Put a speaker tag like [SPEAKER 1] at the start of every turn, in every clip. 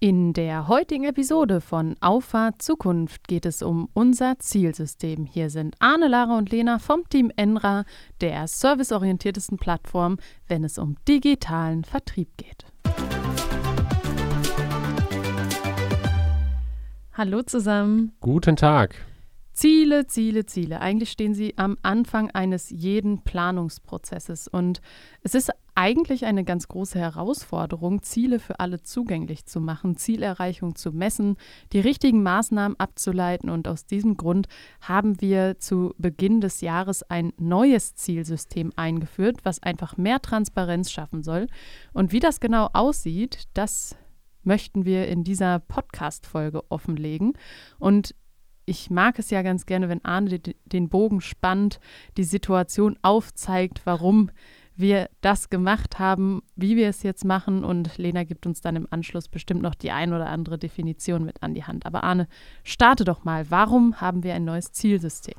[SPEAKER 1] In der heutigen Episode von Auffahrt Zukunft geht es um unser Zielsystem. Hier sind Arne, Lara und Lena vom Team Enra, der serviceorientiertesten Plattform, wenn es um digitalen Vertrieb geht. Hallo zusammen.
[SPEAKER 2] Guten Tag.
[SPEAKER 1] Ziele, Ziele, Ziele. Eigentlich stehen sie am Anfang eines jeden Planungsprozesses. Und es ist eigentlich eine ganz große Herausforderung, Ziele für alle zugänglich zu machen, Zielerreichung zu messen, die richtigen Maßnahmen abzuleiten. Und aus diesem Grund haben wir zu Beginn des Jahres ein neues Zielsystem eingeführt, was einfach mehr Transparenz schaffen soll. Und wie das genau aussieht, das möchten wir in dieser Podcast-Folge offenlegen. Und ich mag es ja ganz gerne, wenn Arne den Bogen spannt, die Situation aufzeigt, warum wir das gemacht haben, wie wir es jetzt machen. Und Lena gibt uns dann im Anschluss bestimmt noch die ein oder andere Definition mit an die Hand. Aber Arne, starte doch mal. Warum haben wir ein neues Zielsystem?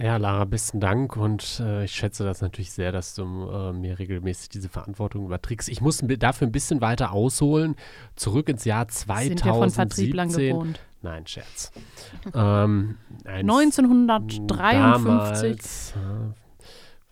[SPEAKER 2] Ja, Lara, besten Dank und äh, ich schätze das natürlich sehr, dass du äh, mir regelmäßig diese Verantwortung überträgst. Ich muss dafür ein bisschen weiter ausholen, zurück ins Jahr 2017. Sind wir von Vertrieblern gewohnt. Nein, Scherz.
[SPEAKER 1] ähm, 1953.
[SPEAKER 2] Damals,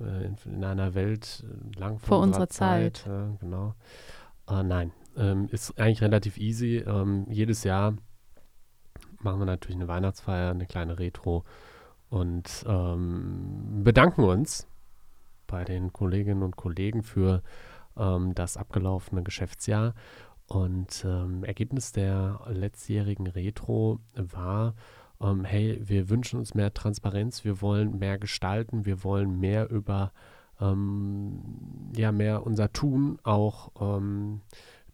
[SPEAKER 2] äh, in einer Welt äh, lang
[SPEAKER 1] vor, vor unserer Zeit.
[SPEAKER 2] Zeit äh, genau. Äh, nein, ähm, ist eigentlich relativ easy. Ähm, jedes Jahr machen wir natürlich eine Weihnachtsfeier, eine kleine Retro und ähm, bedanken uns bei den Kolleginnen und Kollegen für ähm, das abgelaufene Geschäftsjahr und ähm, Ergebnis der letztjährigen Retro war, ähm, hey, wir wünschen uns mehr Transparenz, wir wollen mehr gestalten, wir wollen mehr über, ähm, ja, mehr unser Tun auch ähm,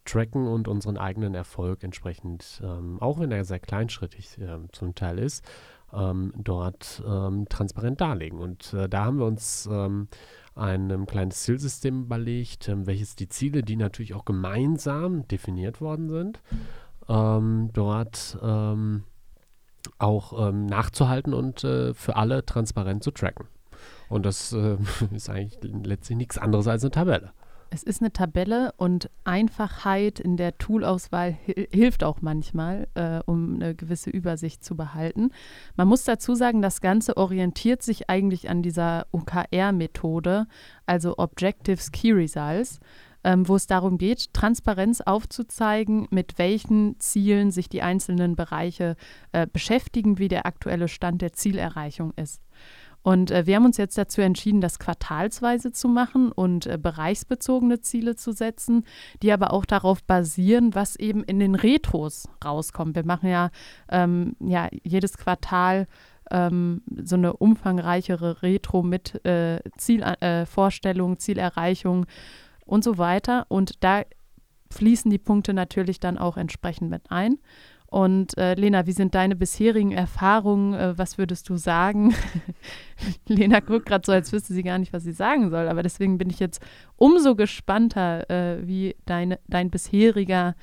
[SPEAKER 2] tracken und unseren eigenen Erfolg entsprechend, ähm, auch wenn er sehr kleinschrittig äh, zum Teil ist, ähm, dort transparent darlegen. Und äh, da haben wir uns ein kleines Zielsystem überlegt, ähm, welches die Ziele, die natürlich auch gemeinsam definiert worden sind, ähm, dort ähm, auch ähm, nachzuhalten und äh, für alle transparent zu tracken. Und das äh, ist eigentlich letztlich nichts anderes als eine Tabelle.
[SPEAKER 1] Es ist eine Tabelle und Einfachheit in der Toolauswahl hilft auch manchmal, äh, um eine gewisse Übersicht zu behalten. Man muss dazu sagen, das Ganze orientiert sich eigentlich an dieser OKR-Methode, also Objectives Key Results, ähm, wo es darum geht, Transparenz aufzuzeigen, mit welchen Zielen sich die einzelnen Bereiche äh, beschäftigen, wie der aktuelle Stand der Zielerreichung ist. Und äh, wir haben uns jetzt dazu entschieden, das quartalsweise zu machen und äh, bereichsbezogene Ziele zu setzen, die aber auch darauf basieren, was eben in den Retros rauskommt. Wir machen ja, ähm, ja jedes Quartal ähm, so eine umfangreichere Retro mit äh, Zielvorstellung, äh, Zielerreichung und so weiter. Und da fließen die Punkte natürlich dann auch entsprechend mit ein. Und äh, Lena, wie sind deine bisherigen Erfahrungen? Äh, was würdest du sagen? Lena guckt gerade so, als wüsste sie gar nicht, was sie sagen soll. Aber deswegen bin ich jetzt umso gespannter, äh, wie deine, dein bisheriger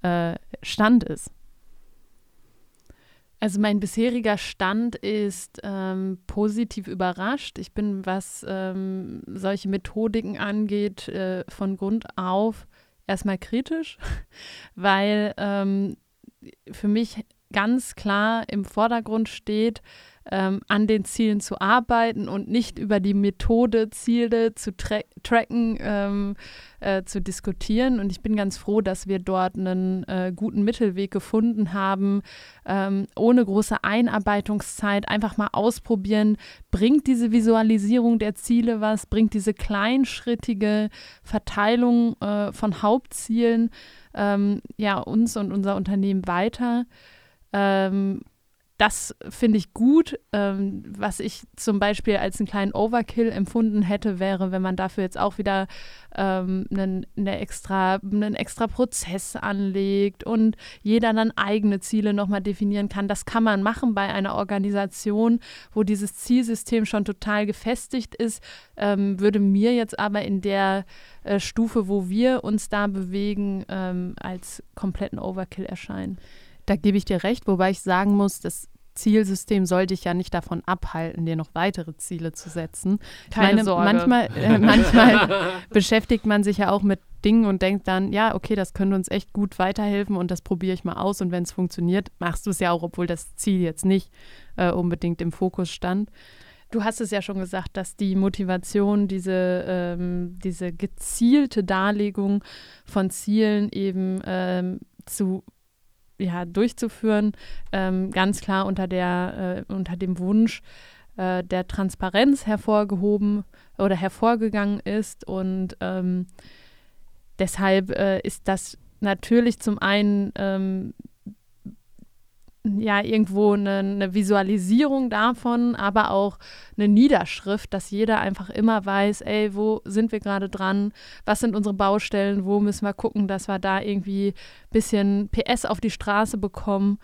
[SPEAKER 1] äh, Stand ist. Also mein bisheriger Stand ist ähm, positiv überrascht. Ich bin, was ähm, solche Methodiken angeht, äh, von Grund auf erstmal kritisch, weil ähm, für mich ganz klar im Vordergrund steht, ähm, an den Zielen zu arbeiten und nicht über die Methode, Ziele zu tra tracken, ähm, äh, zu diskutieren. Und ich bin ganz froh, dass wir dort einen äh, guten Mittelweg gefunden haben, ähm, ohne große Einarbeitungszeit einfach mal ausprobieren, bringt diese Visualisierung der Ziele was, bringt diese kleinschrittige Verteilung äh, von Hauptzielen ähm, ja, uns und unser Unternehmen weiter. Ähm, das finde ich gut. Ähm, was ich zum Beispiel als einen kleinen Overkill empfunden hätte, wäre, wenn man dafür jetzt auch wieder ähm, einen, eine extra, einen extra Prozess anlegt und jeder dann eigene Ziele nochmal definieren kann. Das kann man machen bei einer Organisation, wo dieses Zielsystem schon total gefestigt ist, ähm, würde mir jetzt aber in der äh, Stufe, wo wir uns da bewegen, ähm, als kompletten Overkill erscheinen. Da gebe ich dir recht, wobei ich sagen muss, das Zielsystem soll dich ja nicht davon abhalten, dir noch weitere Ziele zu setzen.
[SPEAKER 3] Keine meine, Sorge.
[SPEAKER 1] Manchmal, äh, manchmal beschäftigt man sich ja auch mit Dingen und denkt dann, ja, okay, das könnte uns echt gut weiterhelfen und das probiere ich mal aus. Und wenn es funktioniert, machst du es ja auch, obwohl das Ziel jetzt nicht äh, unbedingt im Fokus stand. Du hast es ja schon gesagt, dass die Motivation, diese, ähm, diese gezielte Darlegung von Zielen eben ähm, zu ja, durchzuführen, ähm, ganz klar unter, der, äh, unter dem Wunsch äh, der Transparenz hervorgehoben oder hervorgegangen ist. Und ähm, deshalb äh, ist das natürlich zum einen ähm, ja irgendwo eine, eine, Visualisierung davon, aber auch eine Niederschrift, dass jeder einfach immer weiß, ey, wo sind wir gerade dran, was sind unsere Baustellen, wo müssen wir gucken, dass wir da irgendwie ein bisschen PS auf die Straße bekommen.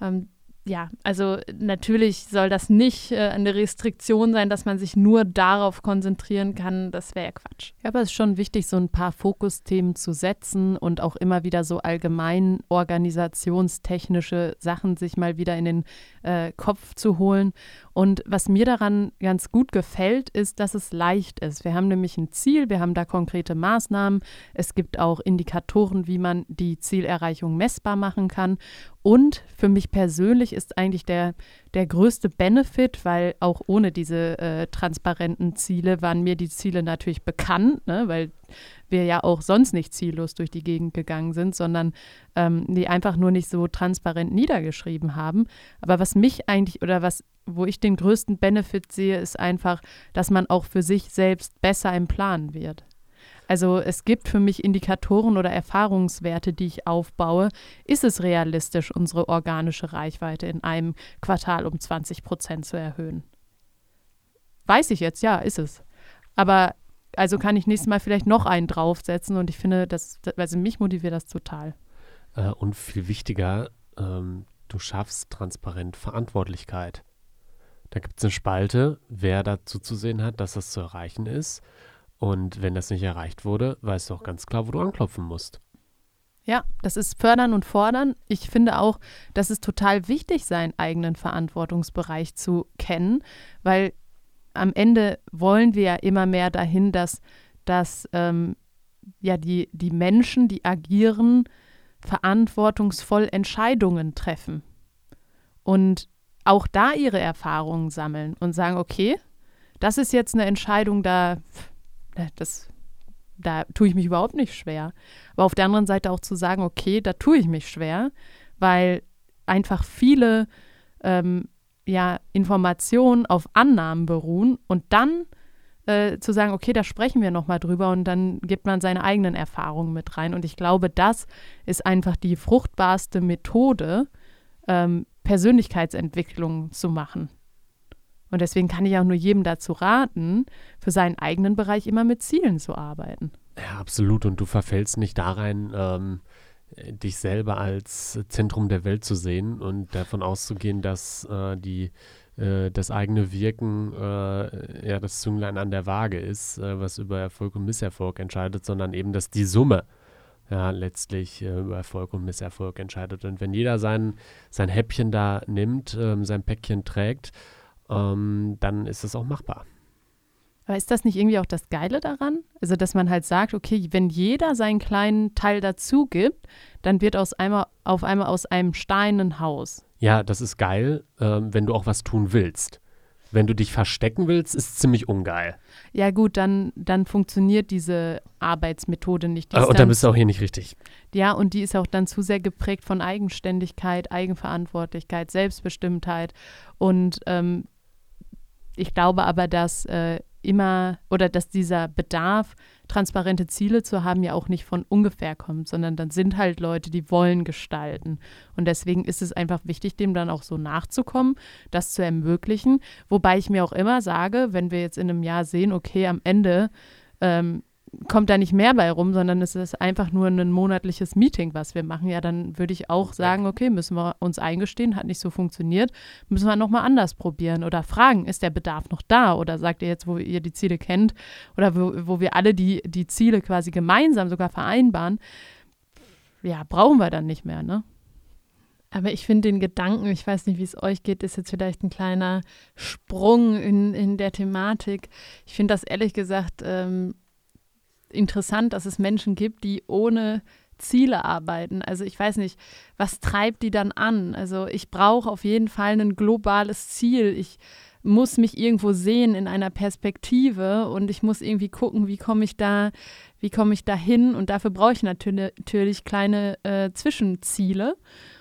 [SPEAKER 1] Ähm, ja, also natürlich soll das nicht äh, eine Restriktion sein, dass man sich nur darauf konzentrieren kann. Das wäre ja Quatsch. Ja, aber es ist schon wichtig, so ein paar Fokusthemen zu setzen und auch immer wieder so allgemein organisationstechnische Sachen sich mal wieder in den äh, Kopf zu holen. Und was mir daran ganz gut gefällt, ist, dass es leicht ist. Wir haben nämlich ein Ziel, wir haben da konkrete Maßnahmen. Es gibt auch Indikatoren, wie man die Zielerreichung messbar machen kann. Und für mich persönlich ist eigentlich der, der größte Benefit, weil auch ohne diese äh, transparenten Ziele waren mir die Ziele natürlich bekannt, ne? weil wir ja auch sonst nicht ziellos durch die Gegend gegangen sind, sondern ähm, die einfach nur nicht so transparent niedergeschrieben haben. Aber was mich eigentlich oder was, wo ich den größten Benefit sehe, ist einfach, dass man auch für sich selbst besser im Plan wird. Also es gibt für mich Indikatoren oder Erfahrungswerte, die ich aufbaue. Ist es realistisch, unsere organische Reichweite in einem Quartal um 20 Prozent zu erhöhen? Weiß ich jetzt, ja, ist es. Aber also kann ich nächstes Mal vielleicht noch einen draufsetzen und ich finde, das, also mich motiviert das total.
[SPEAKER 2] Äh, und viel wichtiger, ähm, du schaffst transparent Verantwortlichkeit. Da gibt es eine Spalte, wer dazu zu sehen hat, dass das zu erreichen ist und wenn das nicht erreicht wurde, weißt du auch ganz klar, wo du anklopfen musst.
[SPEAKER 1] Ja, das ist fördern und fordern. Ich finde auch, dass es total wichtig, seinen eigenen Verantwortungsbereich zu kennen, weil am Ende wollen wir ja immer mehr dahin, dass, dass ähm, ja die, die Menschen, die agieren, verantwortungsvoll Entscheidungen treffen und auch da ihre Erfahrungen sammeln und sagen, okay, das ist jetzt eine Entscheidung, da das, da tue ich mich überhaupt nicht schwer. Aber auf der anderen Seite auch zu sagen, okay, da tue ich mich schwer, weil einfach viele ähm, ja, Informationen auf Annahmen beruhen und dann äh, zu sagen, okay, da sprechen wir nochmal drüber und dann gibt man seine eigenen Erfahrungen mit rein. Und ich glaube, das ist einfach die fruchtbarste Methode, ähm, Persönlichkeitsentwicklung zu machen. Und deswegen kann ich auch nur jedem dazu raten, für seinen eigenen Bereich immer mit Zielen zu arbeiten.
[SPEAKER 2] Ja, absolut. Und du verfällst nicht da rein, ähm, dich selber als Zentrum der Welt zu sehen und davon auszugehen, dass äh, die, äh, das eigene Wirken äh, ja das Zünglein an der Waage ist, äh, was über Erfolg und Misserfolg entscheidet, sondern eben, dass die Summe ja, letztlich äh, über Erfolg und Misserfolg entscheidet. Und wenn jeder sein, sein Häppchen da nimmt, ähm, sein Päckchen trägt, ähm, dann ist es auch machbar.
[SPEAKER 1] Aber ist das nicht irgendwie auch das Geile daran? Also, dass man halt sagt, okay, wenn jeder seinen kleinen Teil dazu gibt, dann wird aus einmal, auf einmal aus einem Stein ein Haus.
[SPEAKER 2] Ja, das ist geil, äh, wenn du auch was tun willst. Wenn du dich verstecken willst, ist ziemlich ungeil.
[SPEAKER 1] Ja, gut, dann, dann funktioniert diese Arbeitsmethode nicht.
[SPEAKER 2] Äh, und dann bist du auch hier nicht richtig.
[SPEAKER 1] Ja, und die ist auch dann zu sehr geprägt von Eigenständigkeit, Eigenverantwortlichkeit, Selbstbestimmtheit. Und ähm, ich glaube aber, dass äh, immer oder dass dieser Bedarf, transparente Ziele zu haben, ja auch nicht von ungefähr kommt, sondern dann sind halt Leute, die wollen gestalten. Und deswegen ist es einfach wichtig, dem dann auch so nachzukommen, das zu ermöglichen. Wobei ich mir auch immer sage, wenn wir jetzt in einem Jahr sehen, okay, am Ende ähm, kommt da nicht mehr bei rum, sondern es ist einfach nur ein monatliches Meeting, was wir machen, ja, dann würde ich auch sagen, okay, müssen wir uns eingestehen, hat nicht so funktioniert, müssen wir nochmal anders probieren oder fragen, ist der Bedarf noch da oder sagt ihr jetzt, wo ihr die Ziele kennt oder wo, wo wir alle die, die Ziele quasi gemeinsam sogar vereinbaren, ja, brauchen wir dann nicht mehr, ne?
[SPEAKER 3] Aber ich finde den Gedanken, ich weiß nicht, wie es euch geht, ist jetzt vielleicht ein kleiner Sprung in, in der Thematik. Ich finde das ehrlich gesagt ähm, interessant, dass es Menschen gibt, die ohne Ziele arbeiten. Also ich weiß nicht, was treibt die dann an? Also ich brauche auf jeden Fall ein globales Ziel. Ich muss mich irgendwo sehen in einer Perspektive und ich muss irgendwie gucken, wie komme ich da, wie komme ich da hin und dafür brauche ich natürlich, kleine äh, Zwischenziele.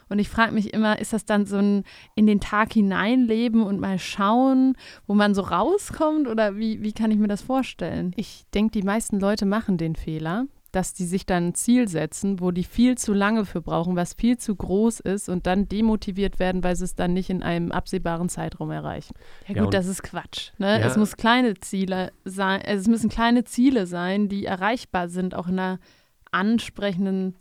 [SPEAKER 3] Und ich frage mich immer, ist das dann so ein in den Tag hineinleben und mal schauen, wo man so rauskommt? Oder wie, wie kann ich mir das vorstellen?
[SPEAKER 1] Ich denke, die meisten Leute machen den Fehler, dass die sich dann ein Ziel setzen, wo die viel zu lange für brauchen, was viel zu groß ist und dann demotiviert werden, weil sie es dann nicht in einem absehbaren Zeitraum erreichen.
[SPEAKER 3] Ja, ja gut, das ist Quatsch. Ne? Ja. Es muss kleine Ziele sein, es müssen kleine Ziele sein, die erreichbar sind, auch in einer ansprechenden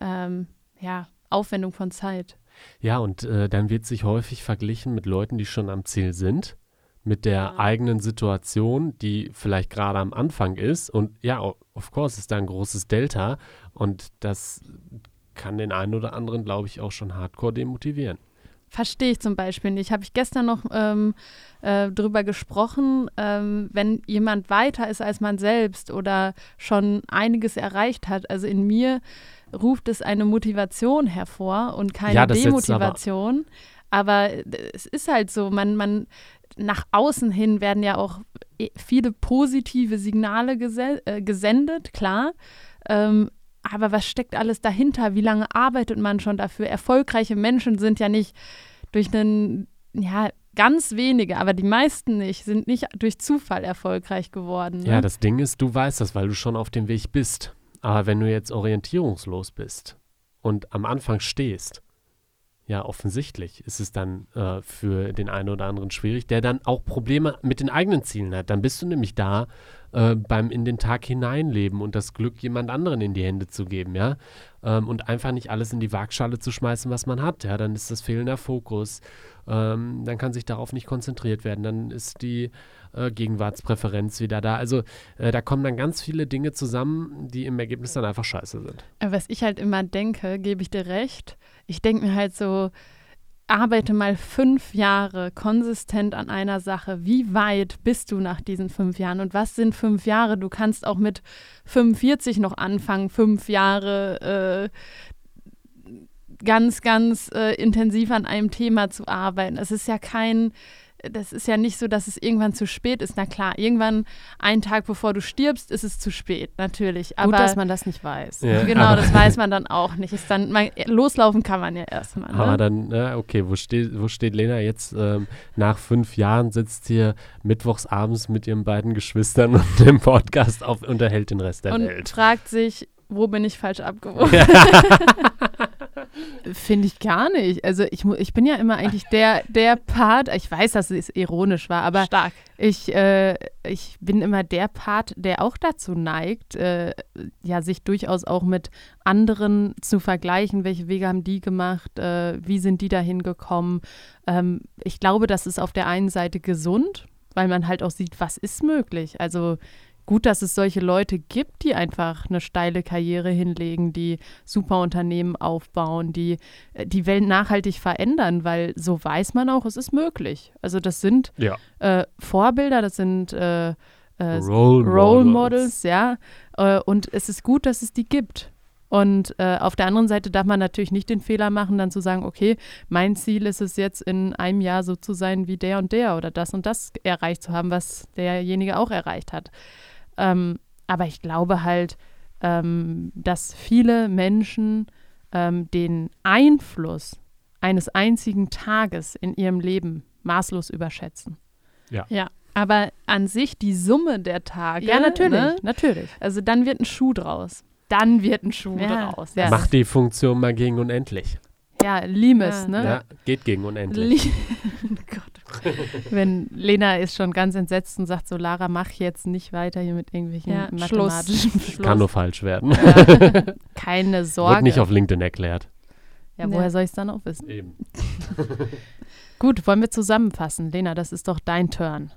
[SPEAKER 3] ähm, ja, Aufwendung von Zeit.
[SPEAKER 2] Ja, und äh, dann wird sich häufig verglichen mit Leuten, die schon am Ziel sind mit der ja. eigenen Situation, die vielleicht gerade am Anfang ist. Und ja, of course ist da ein großes Delta und das kann den einen oder anderen, glaube ich, auch schon hardcore demotivieren.
[SPEAKER 3] Verstehe ich zum Beispiel nicht. Habe ich gestern noch ähm, äh, drüber gesprochen, ähm, wenn jemand weiter ist als man selbst oder schon einiges erreicht hat. Also in mir ruft es eine Motivation hervor und keine ja, Demotivation. Aber, aber es ist halt so, man, man nach außen hin werden ja auch e, viele positive Signale äh, gesendet, klar. Ähm, aber was steckt alles dahinter? Wie lange arbeitet man schon dafür? Erfolgreiche Menschen sind ja nicht durch einen, ja, ganz wenige, aber die meisten nicht, sind nicht durch Zufall erfolgreich geworden. Ne?
[SPEAKER 2] Ja, das Ding ist, du weißt das, weil du schon auf dem Weg bist. Aber wenn du jetzt orientierungslos bist und am Anfang stehst, ja, offensichtlich ist es dann äh, für den einen oder anderen schwierig, der dann auch Probleme mit den eigenen Zielen hat. Dann bist du nämlich da äh, beim in den Tag hineinleben und das Glück jemand anderen in die Hände zu geben, ja. Ähm, und einfach nicht alles in die Waagschale zu schmeißen, was man hat. Ja, dann ist das fehlender Fokus. Ähm, dann kann sich darauf nicht konzentriert werden. Dann ist die äh, Gegenwartspräferenz wieder da. Also äh, da kommen dann ganz viele Dinge zusammen, die im Ergebnis dann einfach scheiße sind.
[SPEAKER 3] Was ich halt immer denke, gebe ich dir recht ich denke mir halt so, arbeite mal fünf Jahre konsistent an einer Sache. Wie weit bist du nach diesen fünf Jahren? Und was sind fünf Jahre? Du kannst auch mit 45 noch anfangen, fünf Jahre äh, ganz, ganz äh, intensiv an einem Thema zu arbeiten. Es ist ja kein das ist ja nicht so, dass es irgendwann zu spät ist. Na klar, irgendwann einen Tag bevor du stirbst, ist es zu spät, natürlich.
[SPEAKER 1] Aber Gut, dass man das nicht weiß.
[SPEAKER 3] Ja, genau, das weiß man dann auch nicht. Ist dann, man, loslaufen kann man ja erstmal. Ne?
[SPEAKER 2] Aber dann, ja, okay, wo steht, wo steht Lena jetzt? Ähm, nach fünf Jahren sitzt hier mittwochs abends mit ihren beiden Geschwistern und dem Podcast auf, unterhält den Rest der
[SPEAKER 3] und
[SPEAKER 2] Welt.
[SPEAKER 3] Und fragt sich, wo bin ich falsch abgewogen?
[SPEAKER 1] Finde ich gar nicht. Also ich, ich bin ja immer eigentlich der, der Part, ich weiß, dass es ironisch war, aber
[SPEAKER 3] Stark.
[SPEAKER 1] Ich, äh, ich bin immer der Part, der auch dazu neigt, äh, ja, sich durchaus auch mit anderen zu vergleichen, welche Wege haben die gemacht, äh, wie sind die dahin gekommen. Ähm, ich glaube, das ist auf der einen Seite gesund, weil man halt auch sieht, was ist möglich. Also gut, dass es solche Leute gibt, die einfach eine steile Karriere hinlegen, die super Unternehmen aufbauen, die äh, die Welt nachhaltig verändern, weil so weiß man auch, es ist möglich. Also das sind ja. äh, Vorbilder, das sind äh, äh, Role, Role, Models, ja. Äh, und es ist gut, dass es die gibt. Und äh, auf der anderen Seite darf man natürlich nicht den Fehler machen, dann zu sagen, okay, mein Ziel ist es jetzt in einem Jahr so zu sein wie der und der oder das und das erreicht zu haben, was derjenige auch erreicht hat. Ähm, aber ich glaube halt, ähm, dass viele Menschen ähm, den Einfluss eines einzigen Tages in ihrem Leben maßlos überschätzen.
[SPEAKER 3] Ja. Ja. Aber an sich die Summe der Tage.
[SPEAKER 1] Ja, natürlich, ne? natürlich.
[SPEAKER 3] Also dann wird ein Schuh draus.
[SPEAKER 1] Dann wird ein Schuh
[SPEAKER 3] ja.
[SPEAKER 1] draus.
[SPEAKER 2] Ja. Macht die Funktion mal gegen unendlich.
[SPEAKER 1] Ja, Limes,
[SPEAKER 3] ja.
[SPEAKER 1] ne?
[SPEAKER 2] Ja, geht gegen unendlich. Li
[SPEAKER 1] Gott. Wenn Lena ist schon ganz entsetzt und sagt so, Lara, mach jetzt nicht weiter hier mit irgendwelchen ja, mathematischen
[SPEAKER 2] Schluss. Schluss. Kann nur falsch werden.
[SPEAKER 1] Ja. Keine Sorge.
[SPEAKER 2] Wird nicht auf LinkedIn erklärt.
[SPEAKER 1] Ja, woher soll ich es dann auch wissen?
[SPEAKER 2] Eben.
[SPEAKER 1] Gut, wollen wir zusammenfassen. Lena, das ist doch dein Turn.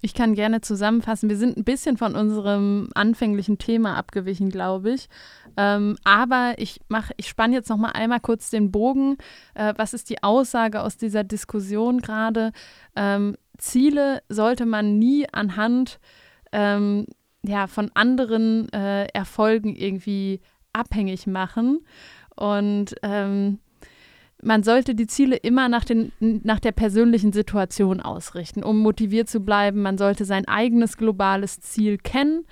[SPEAKER 3] Ich kann gerne zusammenfassen. Wir sind ein bisschen von unserem anfänglichen Thema abgewichen, glaube ich. Ähm, aber ich mache, ich spanne jetzt noch mal einmal kurz den Bogen. Äh, was ist die Aussage aus dieser Diskussion gerade? Ähm, Ziele sollte man nie anhand ähm, ja, von anderen äh, Erfolgen irgendwie abhängig machen. Und ähm, man sollte die Ziele immer nach, den, nach der persönlichen Situation ausrichten, um motiviert zu bleiben. Man sollte sein eigenes globales Ziel kennen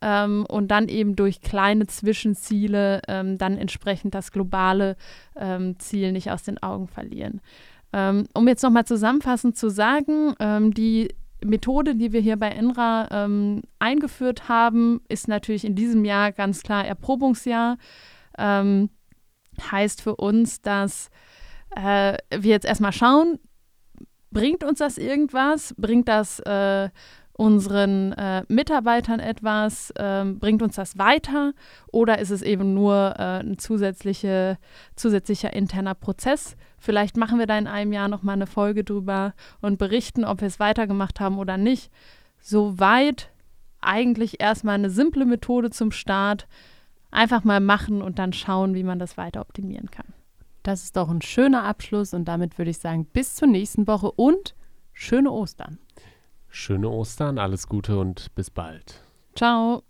[SPEAKER 3] ähm, und dann eben durch kleine Zwischenziele ähm, dann entsprechend das globale ähm, Ziel nicht aus den Augen verlieren. Ähm, um jetzt nochmal zusammenfassend zu sagen, ähm, die Methode, die wir hier bei Enra ähm, eingeführt haben, ist natürlich in diesem Jahr ganz klar Erprobungsjahr. heißt für uns, dass äh, wir jetzt erstmal schauen, bringt uns das irgendwas? Bringt das äh, unseren äh, Mitarbeitern etwas? Ähm, bringt uns das weiter? Oder ist es eben nur äh, ein zusätzliche, zusätzlicher interner Prozess? Vielleicht machen wir da in einem Jahr nochmal eine Folge drüber und berichten, ob wir es weitergemacht haben oder nicht. Soweit eigentlich erstmal eine simple Methode zum Start. Einfach mal machen und dann schauen, wie man das weiter optimieren kann.
[SPEAKER 1] Das ist doch ein schöner Abschluss und damit würde ich sagen, bis zur nächsten Woche und schöne Ostern.
[SPEAKER 2] Schöne Ostern, alles Gute und bis bald.
[SPEAKER 3] Ciao.